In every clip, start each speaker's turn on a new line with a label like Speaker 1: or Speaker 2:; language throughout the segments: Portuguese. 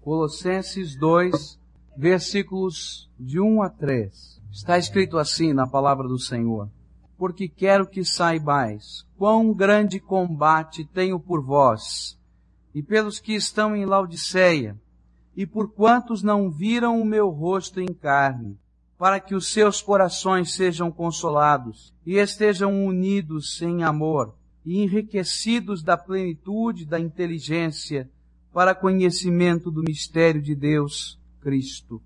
Speaker 1: Colossenses 2, versículos de 1 a 3. Está escrito assim na palavra do Senhor. Porque quero que saibais quão grande combate tenho por vós e pelos que estão em Laodiceia e por quantos não viram o meu rosto em carne, para que os seus corações sejam consolados e estejam unidos em amor e enriquecidos da plenitude da inteligência para conhecimento do mistério de Deus, Cristo,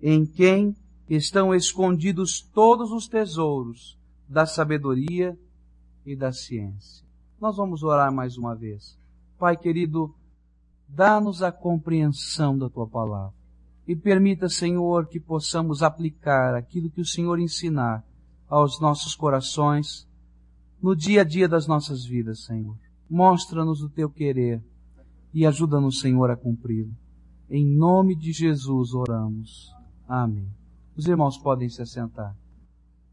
Speaker 1: em quem estão escondidos todos os tesouros da sabedoria e da ciência. Nós vamos orar mais uma vez. Pai querido, dá-nos a compreensão da tua palavra e permita, Senhor, que possamos aplicar aquilo que o Senhor ensinar aos nossos corações no dia a dia das nossas vidas, Senhor. Mostra-nos o teu querer e ajuda-nos, Senhor, a cumpri-lo. Em nome de Jesus oramos. Amém. Os irmãos podem se assentar.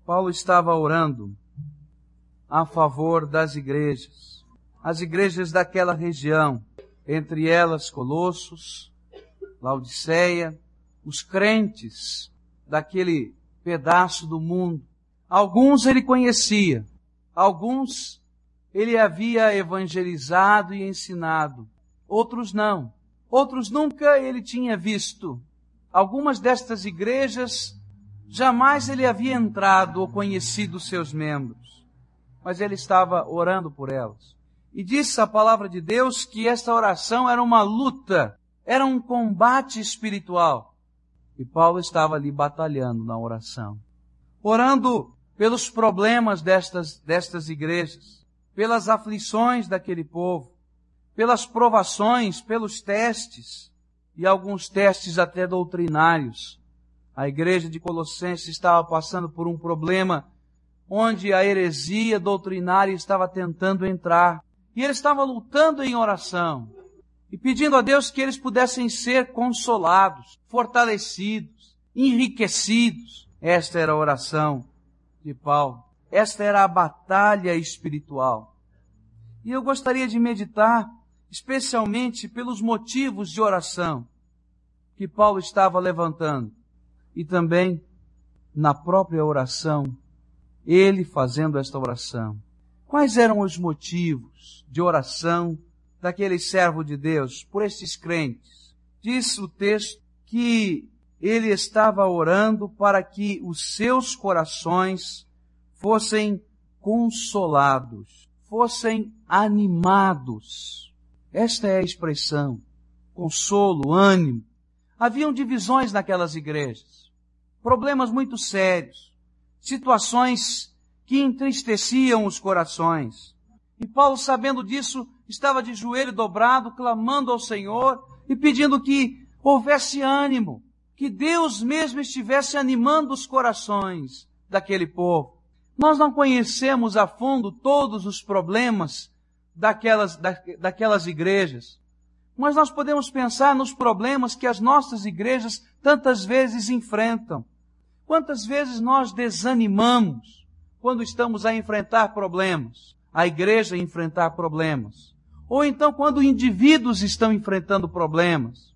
Speaker 1: Paulo estava orando a favor das igrejas, as igrejas daquela região, entre elas Colossos, Laodiceia, os crentes daquele pedaço do mundo. Alguns ele conhecia, alguns ele havia evangelizado e ensinado, outros não. Outros nunca ele tinha visto. Algumas destas igrejas jamais ele havia entrado ou conhecido seus membros, mas ele estava orando por elas. E disse a palavra de Deus que esta oração era uma luta era um combate espiritual. E Paulo estava ali batalhando na oração. Orando pelos problemas destas, destas igrejas, pelas aflições daquele povo, pelas provações, pelos testes, e alguns testes até doutrinários. A igreja de Colossenses estava passando por um problema onde a heresia doutrinária estava tentando entrar. E ele estava lutando em oração e pedindo a Deus que eles pudessem ser consolados, fortalecidos, enriquecidos. Esta era a oração de Paulo. Esta era a batalha espiritual. E eu gostaria de meditar especialmente pelos motivos de oração que Paulo estava levantando e também na própria oração, ele fazendo esta oração. Quais eram os motivos de oração daquele servo de Deus, por estes crentes. Diz o texto que ele estava orando para que os seus corações fossem consolados, fossem animados. Esta é a expressão. Consolo, ânimo. Haviam divisões naquelas igrejas, problemas muito sérios, situações que entristeciam os corações. E Paulo, sabendo disso, estava de joelho dobrado, clamando ao Senhor e pedindo que houvesse ânimo, que Deus mesmo estivesse animando os corações daquele povo. Nós não conhecemos a fundo todos os problemas daquelas, da, daquelas igrejas, mas nós podemos pensar nos problemas que as nossas igrejas tantas vezes enfrentam. Quantas vezes nós desanimamos quando estamos a enfrentar problemas? a igreja enfrentar problemas. Ou então quando indivíduos estão enfrentando problemas.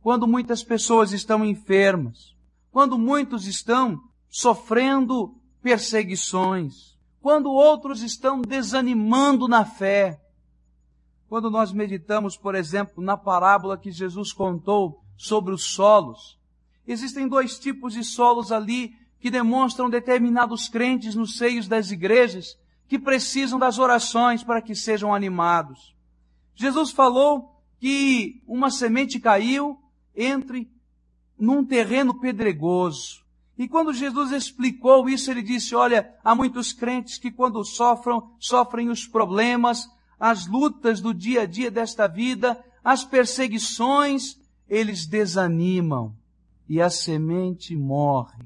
Speaker 1: Quando muitas pessoas estão enfermas. Quando muitos estão sofrendo perseguições. Quando outros estão desanimando na fé. Quando nós meditamos, por exemplo, na parábola que Jesus contou sobre os solos, existem dois tipos de solos ali que demonstram determinados crentes nos seios das igrejas que precisam das orações para que sejam animados. Jesus falou que uma semente caiu entre num terreno pedregoso. E quando Jesus explicou isso, ele disse, olha, há muitos crentes que quando sofrem, sofrem os problemas, as lutas do dia a dia desta vida, as perseguições, eles desanimam e a semente morre.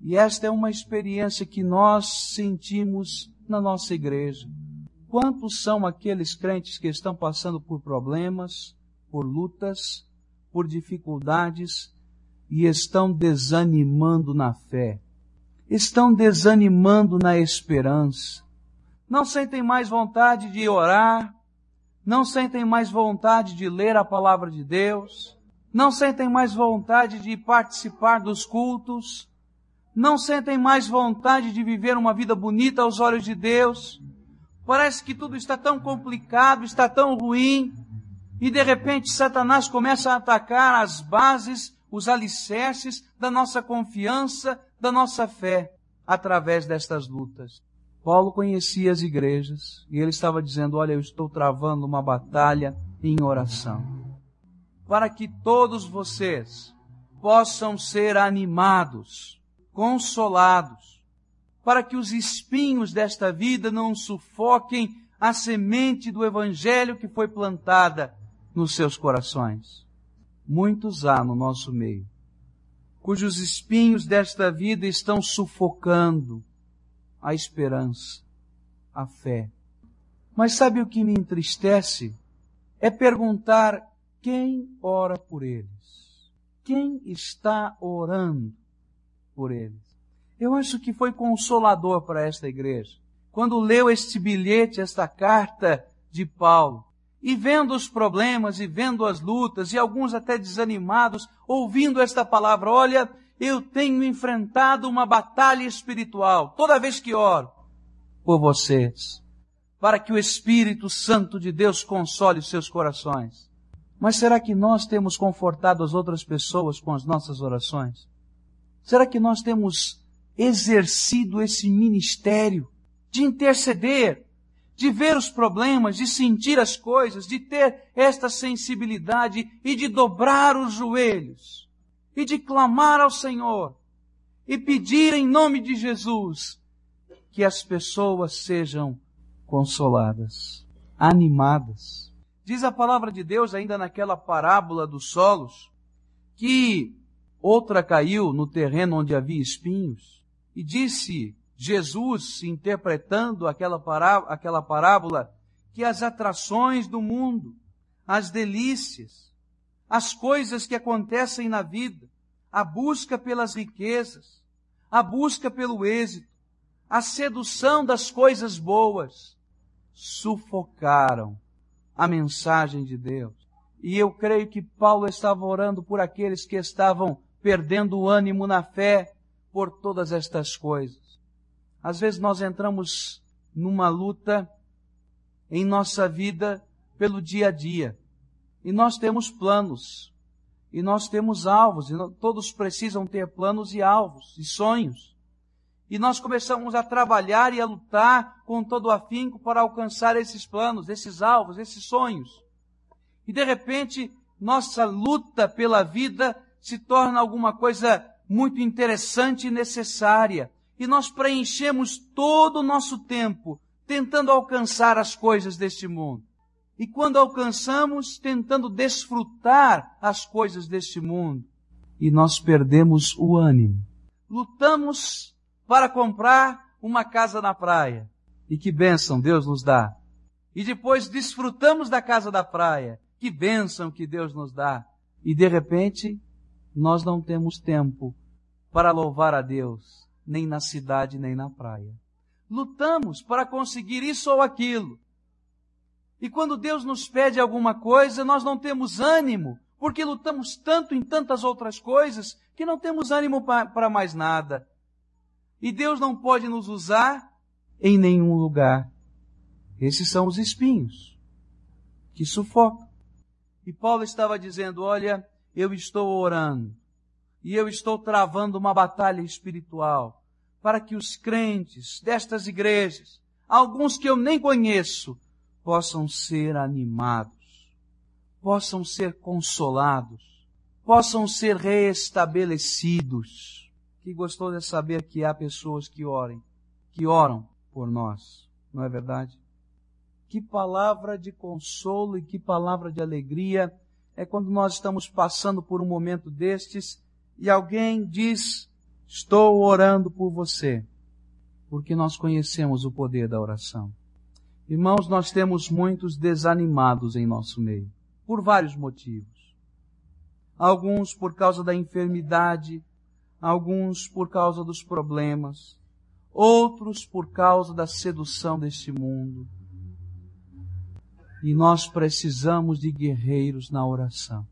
Speaker 1: E esta é uma experiência que nós sentimos na nossa igreja. Quantos são aqueles crentes que estão passando por problemas, por lutas, por dificuldades e estão desanimando na fé, estão desanimando na esperança, não sentem mais vontade de orar, não sentem mais vontade de ler a palavra de Deus, não sentem mais vontade de participar dos cultos, não sentem mais vontade de viver uma vida bonita aos olhos de Deus. Parece que tudo está tão complicado, está tão ruim, e de repente Satanás começa a atacar as bases, os alicerces da nossa confiança, da nossa fé, através destas lutas. Paulo conhecia as igrejas e ele estava dizendo: Olha, eu estou travando uma batalha em oração. Para que todos vocês possam ser animados, consolados, para que os espinhos desta vida não sufoquem a semente do Evangelho que foi plantada nos seus corações. Muitos há no nosso meio, cujos espinhos desta vida estão sufocando a esperança, a fé. Mas sabe o que me entristece? É perguntar quem ora por eles. Quem está orando por eles? Eu acho que foi consolador para esta igreja. Quando leu este bilhete, esta carta de Paulo, e vendo os problemas e vendo as lutas e alguns até desanimados, ouvindo esta palavra, olha, eu tenho enfrentado uma batalha espiritual toda vez que oro por vocês, para que o Espírito Santo de Deus console os seus corações. Mas será que nós temos confortado as outras pessoas com as nossas orações? Será que nós temos exercido esse ministério de interceder de ver os problemas, de sentir as coisas, de ter esta sensibilidade e de dobrar os joelhos e de clamar ao Senhor e pedir em nome de Jesus que as pessoas sejam consoladas, animadas. Diz a palavra de Deus ainda naquela parábola dos solos que outra caiu no terreno onde havia espinhos e disse Jesus interpretando aquela parábola, aquela parábola que as atrações do mundo, as delícias, as coisas que acontecem na vida, a busca pelas riquezas, a busca pelo êxito, a sedução das coisas boas, sufocaram a mensagem de Deus. E eu creio que Paulo estava orando por aqueles que estavam perdendo o ânimo na fé por todas estas coisas. Às vezes nós entramos numa luta em nossa vida pelo dia a dia. E nós temos planos. E nós temos alvos. E todos precisam ter planos e alvos e sonhos. E nós começamos a trabalhar e a lutar com todo o afinco para alcançar esses planos, esses alvos, esses sonhos. E de repente, nossa luta pela vida se torna alguma coisa muito interessante e necessária e nós preenchemos todo o nosso tempo tentando alcançar as coisas deste mundo. E quando alcançamos, tentando desfrutar as coisas deste mundo, e nós perdemos o ânimo. Lutamos para comprar uma casa na praia. E que bênção Deus nos dá. E depois desfrutamos da casa da praia. Que bênção que Deus nos dá. E de repente, nós não temos tempo para louvar a Deus nem na cidade, nem na praia. Lutamos para conseguir isso ou aquilo. E quando Deus nos pede alguma coisa, nós não temos ânimo, porque lutamos tanto em tantas outras coisas que não temos ânimo para mais nada. E Deus não pode nos usar em nenhum lugar. Esses são os espinhos que sufocam. E Paulo estava dizendo: Olha, eu estou orando e eu estou travando uma batalha espiritual para que os crentes destas igrejas, alguns que eu nem conheço, possam ser animados, possam ser consolados, possam ser restabelecidos. Que gostou de saber que há pessoas que orem, que oram por nós, não é verdade? Que palavra de consolo e que palavra de alegria é quando nós estamos passando por um momento destes e alguém diz, estou orando por você, porque nós conhecemos o poder da oração. Irmãos, nós temos muitos desanimados em nosso meio, por vários motivos. Alguns por causa da enfermidade, alguns por causa dos problemas, outros por causa da sedução deste mundo. E nós precisamos de guerreiros na oração.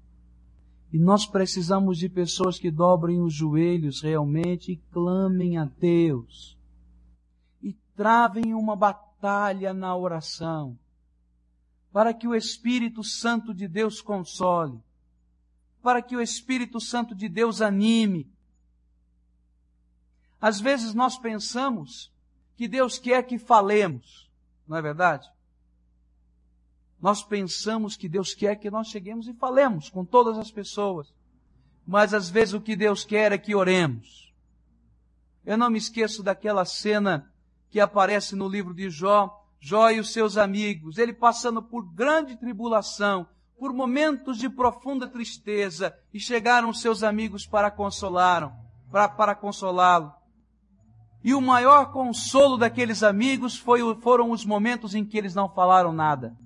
Speaker 1: E nós precisamos de pessoas que dobrem os joelhos realmente e clamem a Deus. E travem uma batalha na oração. Para que o Espírito Santo de Deus console. Para que o Espírito Santo de Deus anime. Às vezes nós pensamos que Deus quer que falemos. Não é verdade? Nós pensamos que Deus quer que nós cheguemos e falemos com todas as pessoas. Mas às vezes o que Deus quer é que oremos. Eu não me esqueço daquela cena que aparece no livro de Jó, Jó e os seus amigos, ele passando por grande tribulação, por momentos de profunda tristeza, e chegaram seus amigos para consolá-lo, para, para consolá-lo. E o maior consolo daqueles amigos foi, foram os momentos em que eles não falaram nada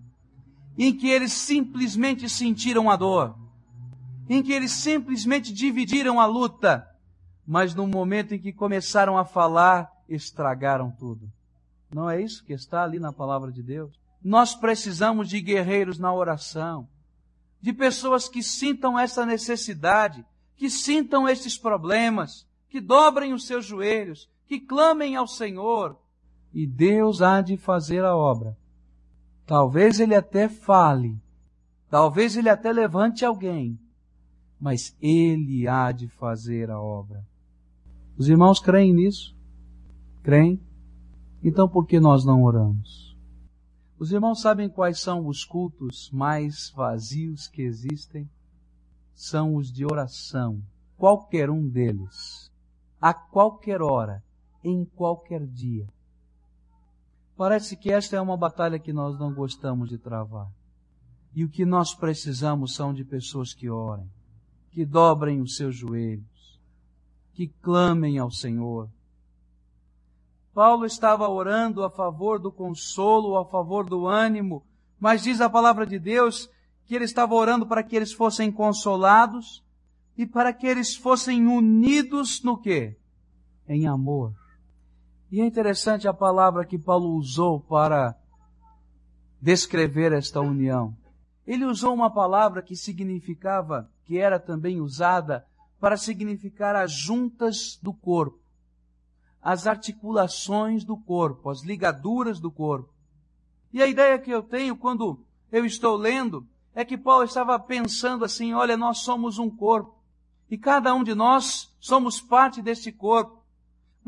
Speaker 1: em que eles simplesmente sentiram a dor, em que eles simplesmente dividiram a luta, mas no momento em que começaram a falar, estragaram tudo. Não é isso que está ali na palavra de Deus? Nós precisamos de guerreiros na oração, de pessoas que sintam essa necessidade, que sintam esses problemas, que dobrem os seus joelhos, que clamem ao Senhor, e Deus há de fazer a obra Talvez ele até fale, talvez ele até levante alguém, mas ele há de fazer a obra. Os irmãos creem nisso? Creem? Então por que nós não oramos? Os irmãos sabem quais são os cultos mais vazios que existem? São os de oração, qualquer um deles, a qualquer hora, em qualquer dia. Parece que esta é uma batalha que nós não gostamos de travar. E o que nós precisamos são de pessoas que orem, que dobrem os seus joelhos, que clamem ao Senhor. Paulo estava orando a favor do consolo, a favor do ânimo, mas diz a palavra de Deus que ele estava orando para que eles fossem consolados e para que eles fossem unidos no quê? Em amor. E é interessante a palavra que Paulo usou para descrever esta união. Ele usou uma palavra que significava, que era também usada para significar as juntas do corpo, as articulações do corpo, as ligaduras do corpo. E a ideia que eu tenho quando eu estou lendo é que Paulo estava pensando assim: olha, nós somos um corpo e cada um de nós somos parte desse corpo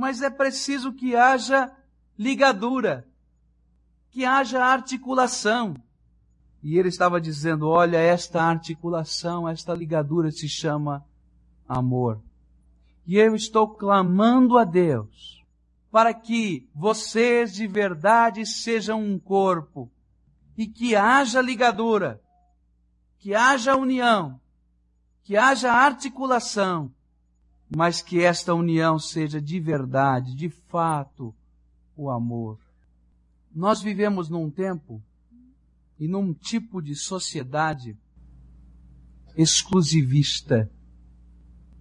Speaker 1: mas é preciso que haja ligadura, que haja articulação. E ele estava dizendo: olha, esta articulação, esta ligadura se chama amor. E eu estou clamando a Deus para que vocês de verdade sejam um corpo e que haja ligadura, que haja união, que haja articulação mas que esta união seja de verdade, de fato, o amor. Nós vivemos num tempo e num tipo de sociedade exclusivista.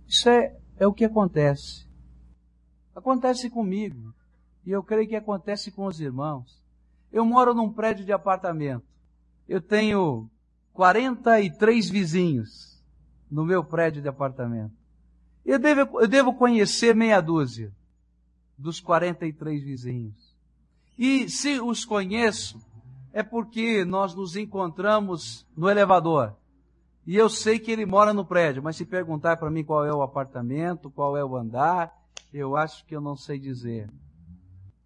Speaker 1: Isso é, é o que acontece. Acontece comigo. E eu creio que acontece com os irmãos. Eu moro num prédio de apartamento. Eu tenho 43 vizinhos no meu prédio de apartamento. Eu devo, eu devo conhecer meia dúzia dos 43 vizinhos. E se os conheço, é porque nós nos encontramos no elevador. E eu sei que ele mora no prédio, mas se perguntar para mim qual é o apartamento, qual é o andar, eu acho que eu não sei dizer.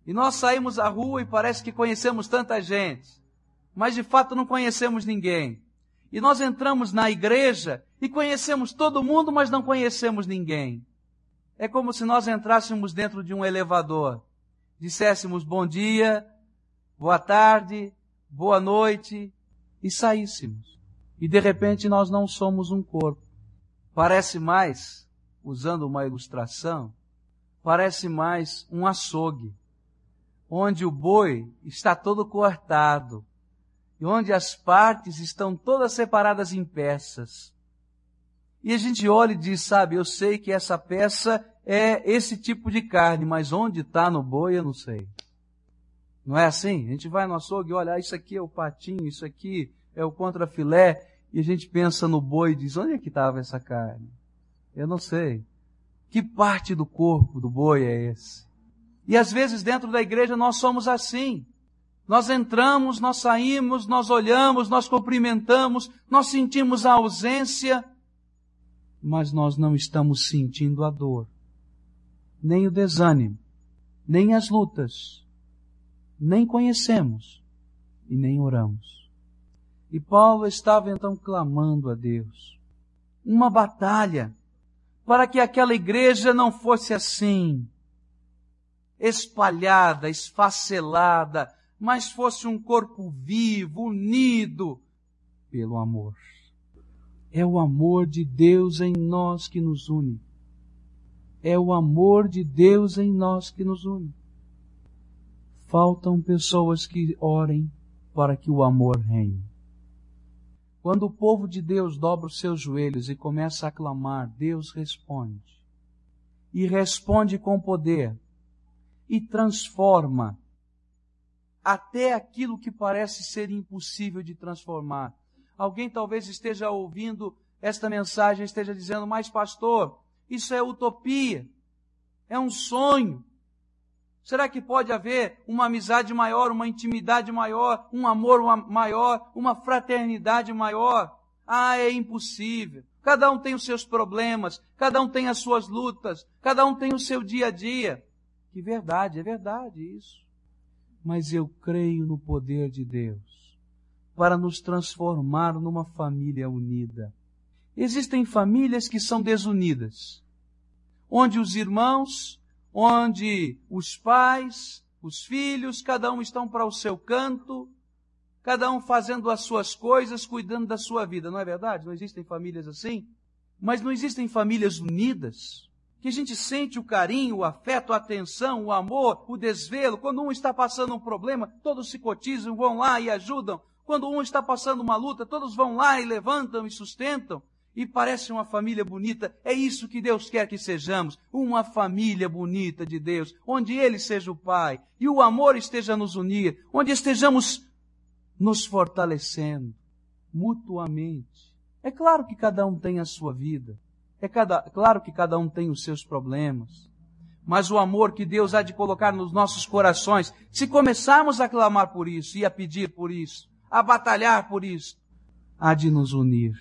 Speaker 1: E nós saímos à rua e parece que conhecemos tanta gente, mas de fato não conhecemos ninguém. E nós entramos na igreja e conhecemos todo mundo, mas não conhecemos ninguém. É como se nós entrássemos dentro de um elevador, disséssemos bom dia, boa tarde, boa noite e saíssemos. E de repente nós não somos um corpo. Parece mais, usando uma ilustração, parece mais um açougue, onde o boi está todo cortado, e onde as partes estão todas separadas em peças. E a gente olha e diz, sabe, eu sei que essa peça é esse tipo de carne, mas onde está no boi eu não sei. Não é assim? A gente vai no açougue e olha, ah, isso aqui é o patinho, isso aqui é o contrafilé, E a gente pensa no boi e diz, onde é que estava essa carne? Eu não sei. Que parte do corpo do boi é esse? E às vezes dentro da igreja nós somos assim. Nós entramos, nós saímos, nós olhamos, nós cumprimentamos, nós sentimos a ausência, mas nós não estamos sentindo a dor, nem o desânimo, nem as lutas, nem conhecemos e nem oramos. E Paulo estava então clamando a Deus. Uma batalha para que aquela igreja não fosse assim, espalhada, esfacelada, mas fosse um corpo vivo, unido pelo amor. É o amor de Deus em nós que nos une. É o amor de Deus em nós que nos une. Faltam pessoas que orem para que o amor reine. Quando o povo de Deus dobra os seus joelhos e começa a clamar, Deus responde. E responde com poder. E transforma até aquilo que parece ser impossível de transformar. Alguém talvez esteja ouvindo esta mensagem, esteja dizendo, mas pastor, isso é utopia, é um sonho. Será que pode haver uma amizade maior, uma intimidade maior, um amor maior, uma fraternidade maior? Ah, é impossível. Cada um tem os seus problemas, cada um tem as suas lutas, cada um tem o seu dia a dia. Que verdade, é verdade isso mas eu creio no poder de Deus para nos transformar numa família unida. Existem famílias que são desunidas, onde os irmãos, onde os pais, os filhos, cada um estão para o seu canto, cada um fazendo as suas coisas, cuidando da sua vida, não é verdade? Não existem famílias assim? Mas não existem famílias unidas que a gente sente o carinho, o afeto, a atenção, o amor, o desvelo. Quando um está passando um problema, todos se cotizam, vão lá e ajudam. Quando um está passando uma luta, todos vão lá e levantam e sustentam. E parece uma família bonita. É isso que Deus quer que sejamos. Uma família bonita de Deus, onde Ele seja o Pai e o amor esteja nos unir, onde estejamos nos fortalecendo mutuamente. É claro que cada um tem a sua vida. É cada, claro que cada um tem os seus problemas, mas o amor que Deus há de colocar nos nossos corações, se começarmos a clamar por isso e a pedir por isso, a batalhar por isso, há de nos unir,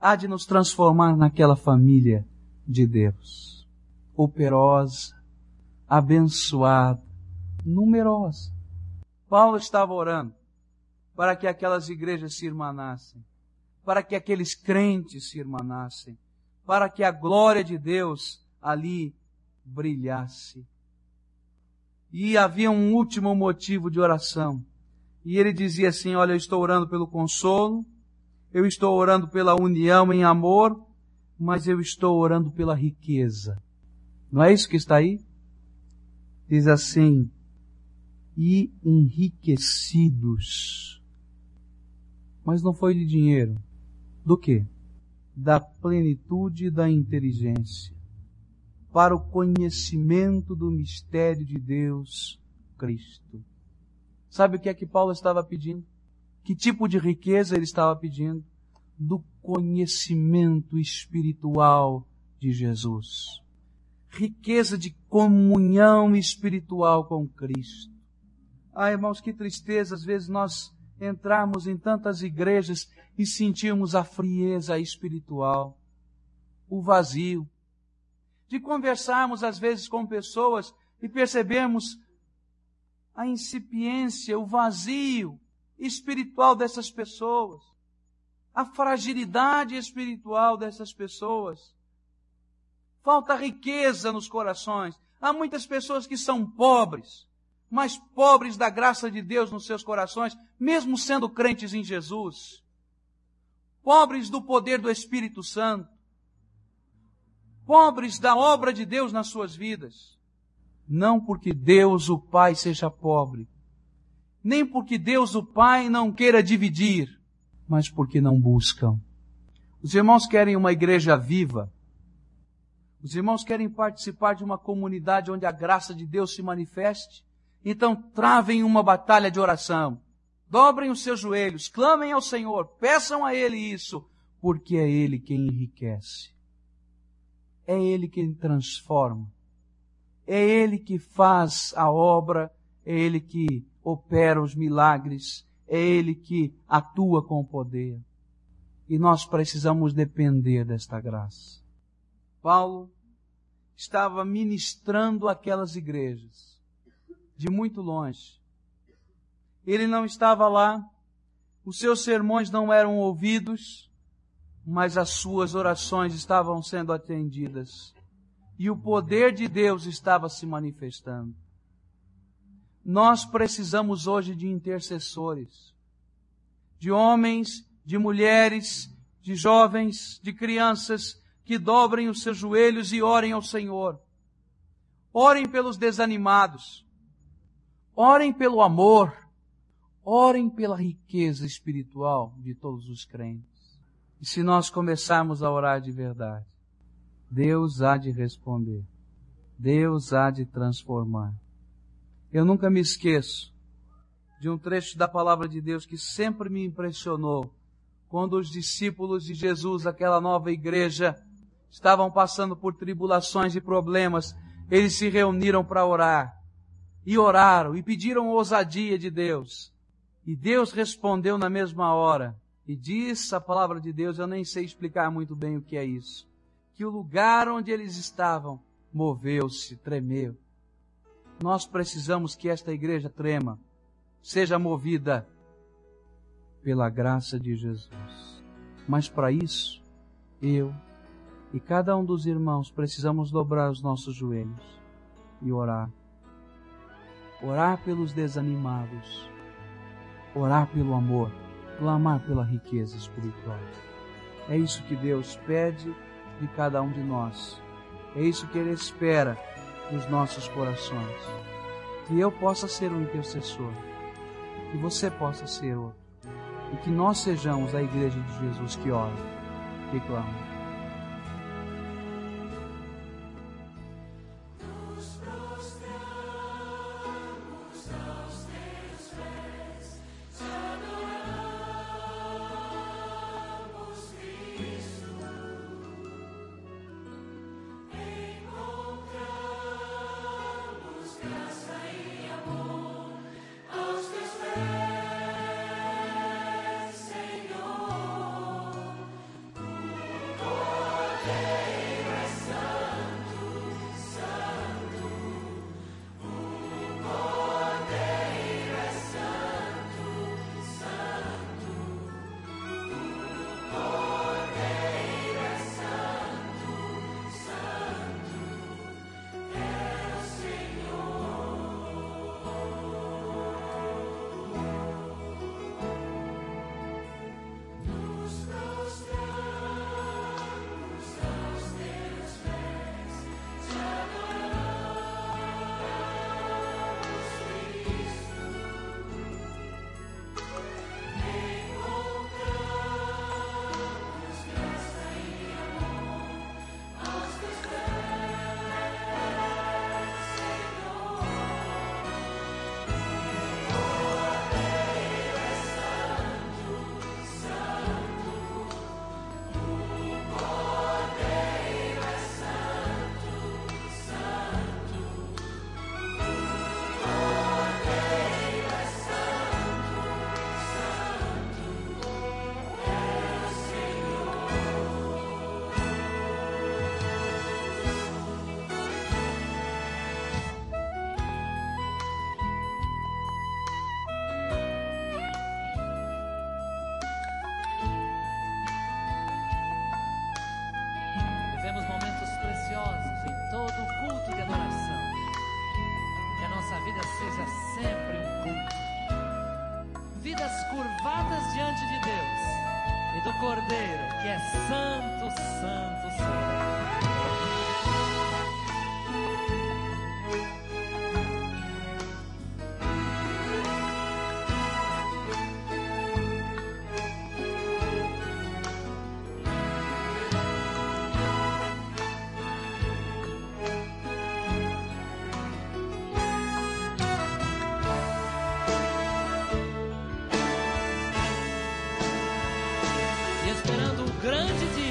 Speaker 1: há de nos transformar naquela família de Deus, operosa, abençoada, numerosa. Paulo estava orando para que aquelas igrejas se irmanassem, para que aqueles crentes se irmanassem, para que a glória de Deus ali brilhasse. E havia um último motivo de oração. E ele dizia assim: Olha, eu estou orando pelo consolo, eu estou orando pela união em amor, mas eu estou orando pela riqueza. Não é isso que está aí? Diz assim: e enriquecidos. Mas não foi de dinheiro. Do que? da plenitude da inteligência, para o conhecimento do mistério de Deus, Cristo. Sabe o que é que Paulo estava pedindo? Que tipo de riqueza ele estava pedindo? Do conhecimento espiritual de Jesus. Riqueza de comunhão espiritual com Cristo. Ah, irmãos, que tristeza, às vezes nós entrarmos em tantas igrejas e sentirmos a frieza espiritual, o vazio, de conversarmos às vezes com pessoas e percebermos a incipiência, o vazio espiritual dessas pessoas, a fragilidade espiritual dessas pessoas. Falta riqueza nos corações. Há muitas pessoas que são pobres, mas pobres da graça de Deus nos seus corações, mesmo sendo crentes em Jesus pobres do poder do Espírito Santo, pobres da obra de Deus nas suas vidas. Não porque Deus o Pai seja pobre, nem porque Deus o Pai não queira dividir, mas porque não buscam. Os irmãos querem uma igreja viva. Os irmãos querem participar de uma comunidade onde a graça de Deus se manifeste. Então travem uma batalha de oração. Dobrem os seus joelhos, clamem ao Senhor, peçam a Ele isso, porque é Ele quem enriquece. É Ele quem transforma. É Ele que faz a obra, é Ele que opera os milagres, é Ele que atua com poder. E nós precisamos depender desta graça. Paulo estava ministrando aquelas igrejas de muito longe. Ele não estava lá, os seus sermões não eram ouvidos, mas as suas orações estavam sendo atendidas e o poder de Deus estava se manifestando. Nós precisamos hoje de intercessores, de homens, de mulheres, de jovens, de crianças que dobrem os seus joelhos e orem ao Senhor. Orem pelos desanimados. Orem pelo amor. Orem pela riqueza espiritual de todos os crentes. E se nós começarmos a orar de verdade, Deus há de responder. Deus há de transformar. Eu nunca me esqueço de um trecho da palavra de Deus que sempre me impressionou. Quando os discípulos de Jesus, aquela nova igreja, estavam passando por tribulações e problemas, eles se reuniram para orar. E oraram e pediram ousadia de Deus. E Deus respondeu na mesma hora. E diz a palavra de Deus, eu nem sei explicar muito bem o que é isso. Que o lugar onde eles estavam moveu-se, tremeu nós precisamos que esta igreja trema, seja movida pela graça de Jesus. Mas para isso, eu e cada um dos irmãos precisamos dobrar os nossos joelhos e orar. Orar pelos desanimados, orar pelo amor, clamar pela riqueza espiritual. É isso que Deus pede de cada um de nós. É isso que Ele espera nos nossos corações. Que eu possa ser um intercessor, que você possa ser outro, e que nós sejamos a igreja de Jesus que ora, que clama.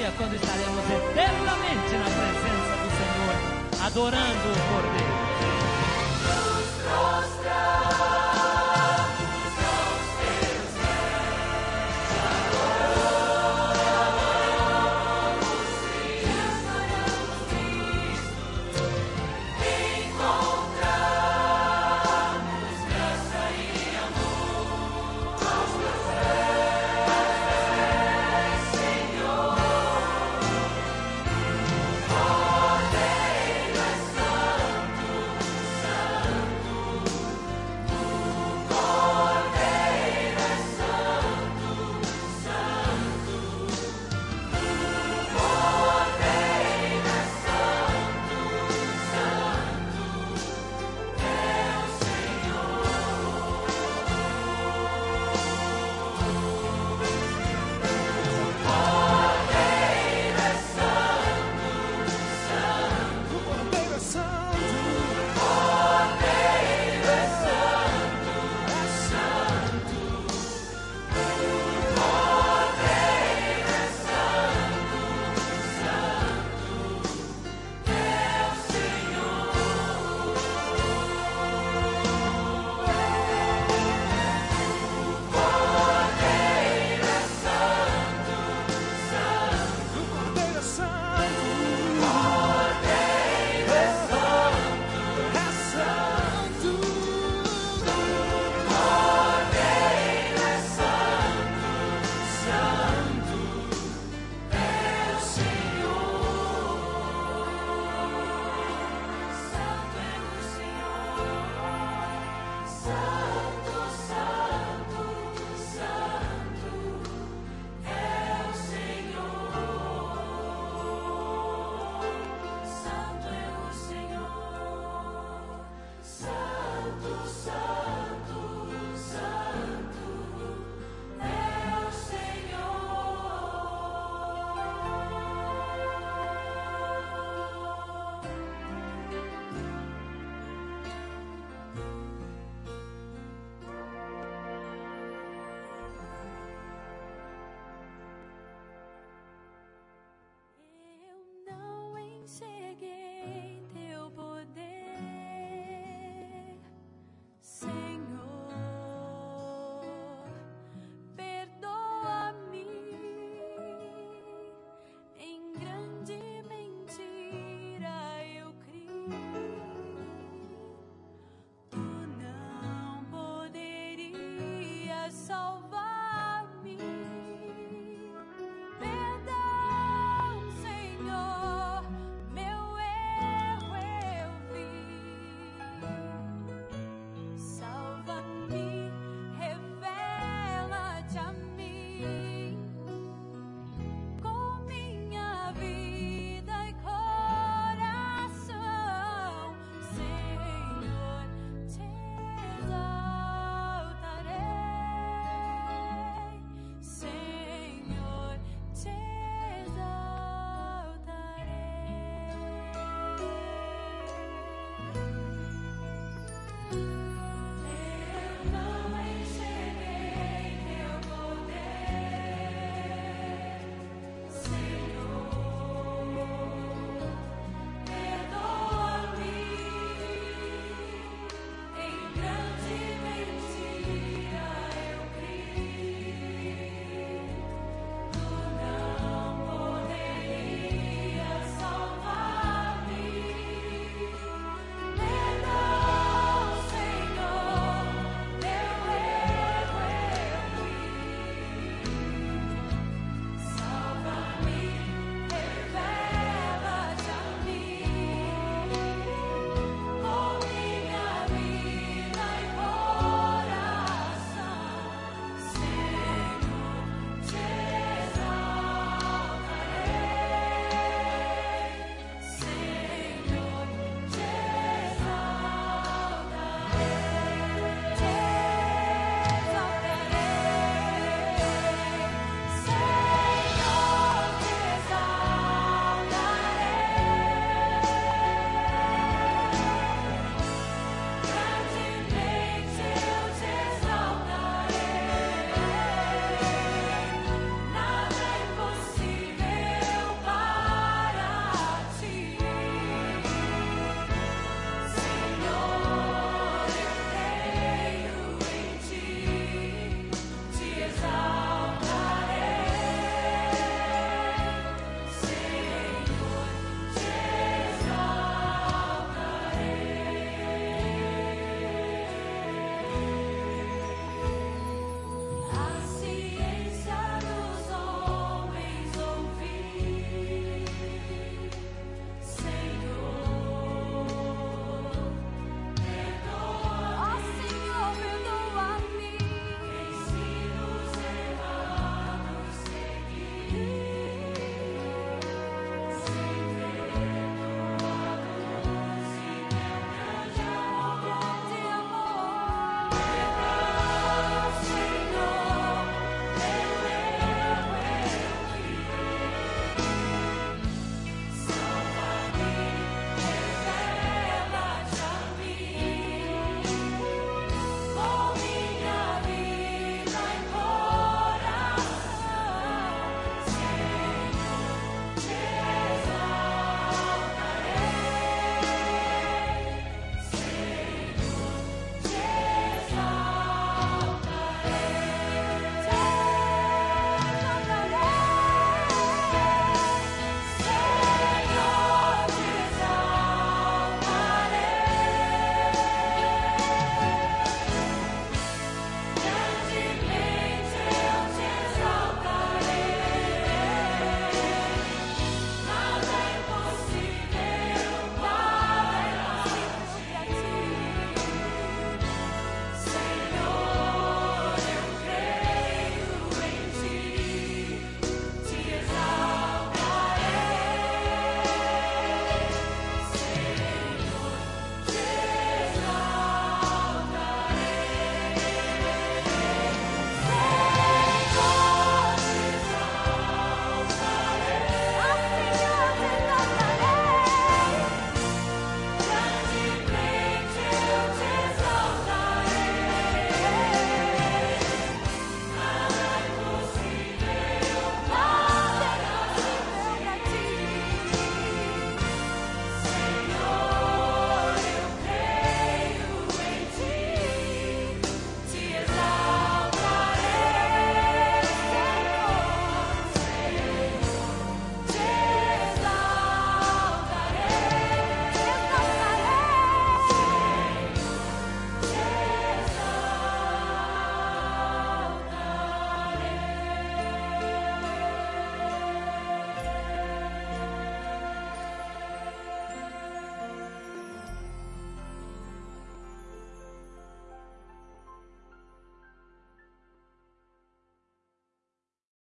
Speaker 2: dia, quando estaremos eternamente na presença do Senhor, adorando o Cordeiro. Nos.